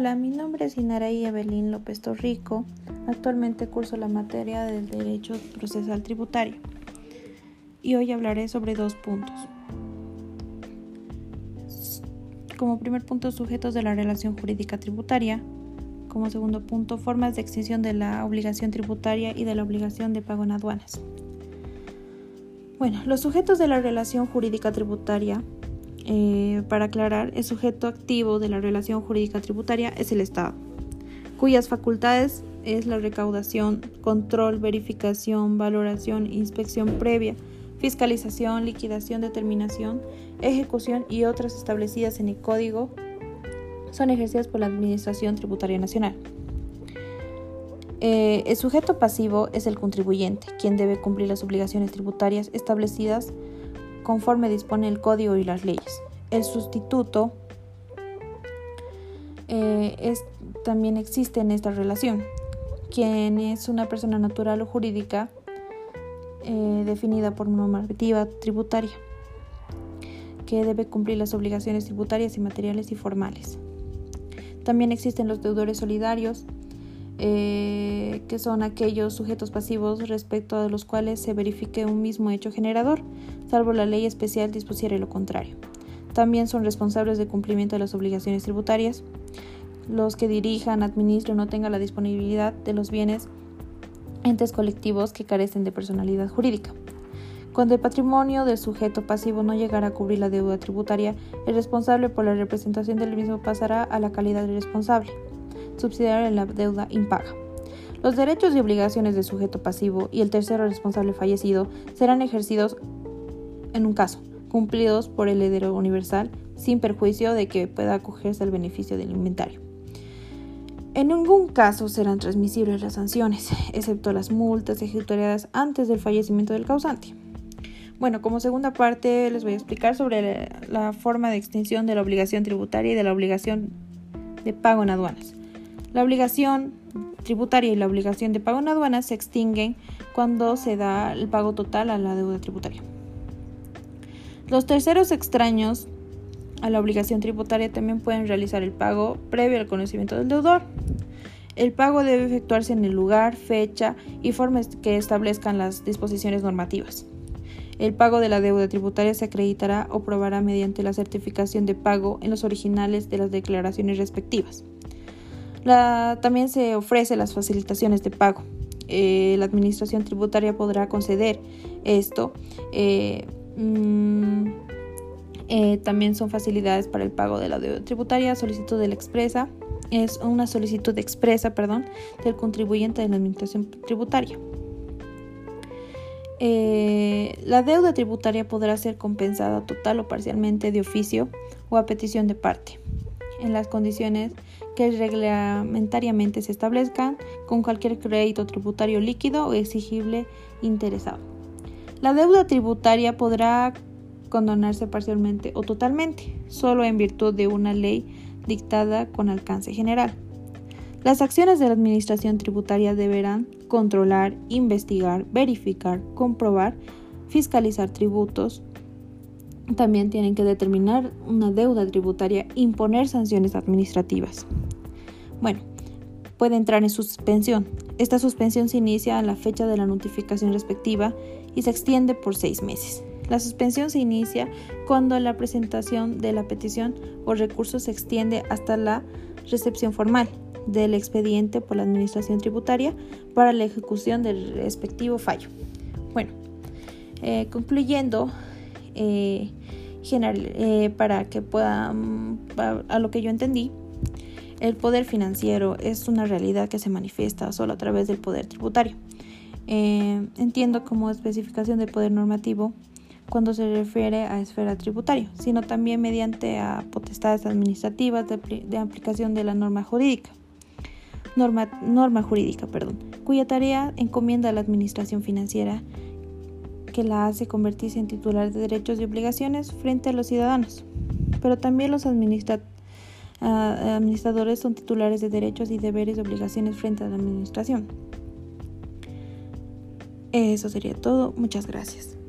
Hola, mi nombre es Inaraí Evelyn López Torrico. Actualmente curso la materia del Derecho Procesal Tributario. Y hoy hablaré sobre dos puntos. Como primer punto, sujetos de la relación jurídica tributaria. Como segundo punto, formas de extinción de la obligación tributaria y de la obligación de pago en aduanas. Bueno, los sujetos de la relación jurídica tributaria eh, para aclarar, el sujeto activo de la relación jurídica tributaria es el Estado, cuyas facultades es la recaudación, control, verificación, valoración, inspección previa, fiscalización, liquidación, determinación, ejecución y otras establecidas en el Código son ejercidas por la Administración Tributaria Nacional. Eh, el sujeto pasivo es el contribuyente, quien debe cumplir las obligaciones tributarias establecidas conforme dispone el código y las leyes. El sustituto eh, es, también existe en esta relación, quien es una persona natural o jurídica eh, definida por normativa tributaria, que debe cumplir las obligaciones tributarias y materiales y formales. También existen los deudores solidarios, eh, que son aquellos sujetos pasivos respecto a los cuales se verifique un mismo hecho generador, salvo la ley especial dispusiera lo contrario. También son responsables de cumplimiento de las obligaciones tributarias, los que dirijan, administren o tengan la disponibilidad de los bienes entes colectivos que carecen de personalidad jurídica. Cuando el patrimonio del sujeto pasivo no llegara a cubrir la deuda tributaria, el responsable por la representación del mismo pasará a la calidad de responsable subsidiar en la deuda impaga. Los derechos y obligaciones del sujeto pasivo y el tercero responsable fallecido serán ejercidos en un caso, cumplidos por el heredero universal, sin perjuicio de que pueda acogerse al beneficio del inventario. En ningún caso serán transmisibles las sanciones, excepto las multas ejecutadas antes del fallecimiento del causante. Bueno, como segunda parte les voy a explicar sobre la forma de extinción de la obligación tributaria y de la obligación de pago en aduanas. La obligación tributaria y la obligación de pago en aduanas se extinguen cuando se da el pago total a la deuda tributaria. Los terceros extraños a la obligación tributaria también pueden realizar el pago previo al conocimiento del deudor. El pago debe efectuarse en el lugar, fecha y forma que establezcan las disposiciones normativas. El pago de la deuda tributaria se acreditará o probará mediante la certificación de pago en los originales de las declaraciones respectivas también se ofrece las facilitaciones de pago. Eh, la administración tributaria podrá conceder esto. Eh, mm, eh, también son facilidades para el pago de la deuda tributaria, solicitud de la expresa, es una solicitud expresa, perdón, del contribuyente de la administración tributaria. la deuda tributaria podrá ser compensada total o parcialmente de oficio o a petición de parte en las condiciones que reglamentariamente se establezcan con cualquier crédito tributario líquido o exigible interesado. La deuda tributaria podrá condonarse parcialmente o totalmente, solo en virtud de una ley dictada con alcance general. Las acciones de la Administración tributaria deberán controlar, investigar, verificar, comprobar, fiscalizar tributos, también tienen que determinar una deuda tributaria, imponer sanciones administrativas. Bueno, puede entrar en suspensión. Esta suspensión se inicia a la fecha de la notificación respectiva y se extiende por seis meses. La suspensión se inicia cuando la presentación de la petición o recurso se extiende hasta la recepción formal del expediente por la Administración Tributaria para la ejecución del respectivo fallo. Bueno, eh, concluyendo, eh, general, eh, para que puedan, a lo que yo entendí, el poder financiero es una realidad que se manifiesta solo a través del poder tributario. Eh, entiendo como especificación del poder normativo cuando se refiere a esfera tributaria, sino también mediante a potestades administrativas de, aplicación de la norma jurídica. Norma, norma jurídica, perdón, cuya tarea encomienda a la administración financiera que la hace convertirse en titular de derechos y obligaciones frente a los ciudadanos. Pero también los ah, administradores son titulares de derechos y deberes y obligaciones frente a la administración. Eso sería todo. Muchas gracias.